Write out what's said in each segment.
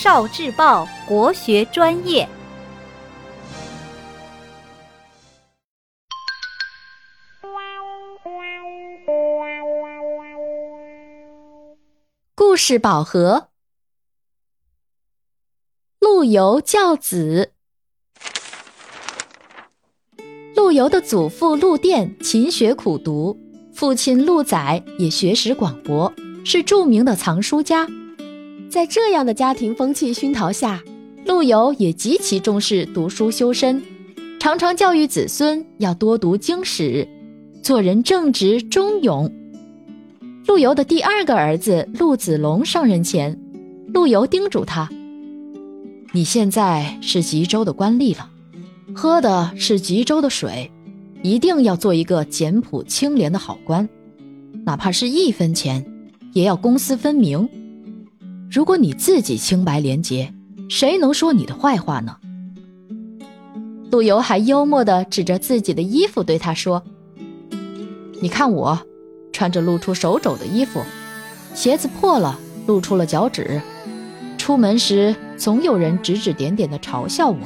少智报国学专业。故事宝盒，陆游教子。陆游的祖父陆佃勤学苦读，父亲陆载也学识广博，是著名的藏书家。在这样的家庭风气熏陶下，陆游也极其重视读书修身，常常教育子孙要多读经史，做人正直忠勇。陆游的第二个儿子陆子龙上任前，陆游叮嘱他：“你现在是吉州的官吏了，喝的是吉州的水，一定要做一个简朴清廉的好官，哪怕是一分钱，也要公私分明。如果你自己清白廉洁，谁能说你的坏话呢？”陆游还幽默地指着自己的衣服对他说：“你看我。”穿着露出手肘的衣服，鞋子破了，露出了脚趾。出门时总有人指指点点地嘲笑我，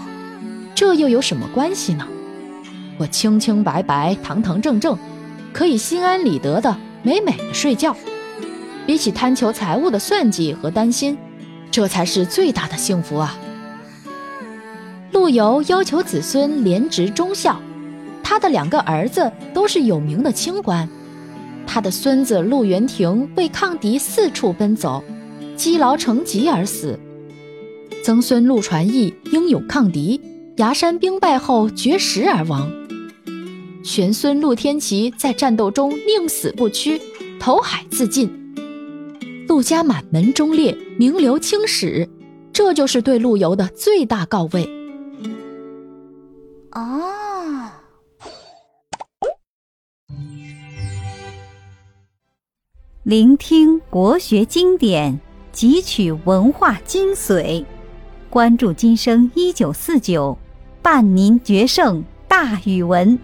这又有什么关系呢？我清清白白、堂堂正正，可以心安理得的美美的睡觉。比起贪求财物的算计和担心，这才是最大的幸福啊！陆游要求子孙廉直忠孝，他的两个儿子都是有名的清官。他的孙子陆元廷为抗敌四处奔走，积劳成疾而死；曾孙陆传义英勇抗敌，崖山兵败后绝食而亡；玄孙陆天齐在战斗中宁死不屈，投海自尽。陆家满门忠烈，名留青史，这就是对陆游的最大告慰。哦。聆听国学经典，汲取文化精髓，关注今生一九四九，伴您决胜大语文。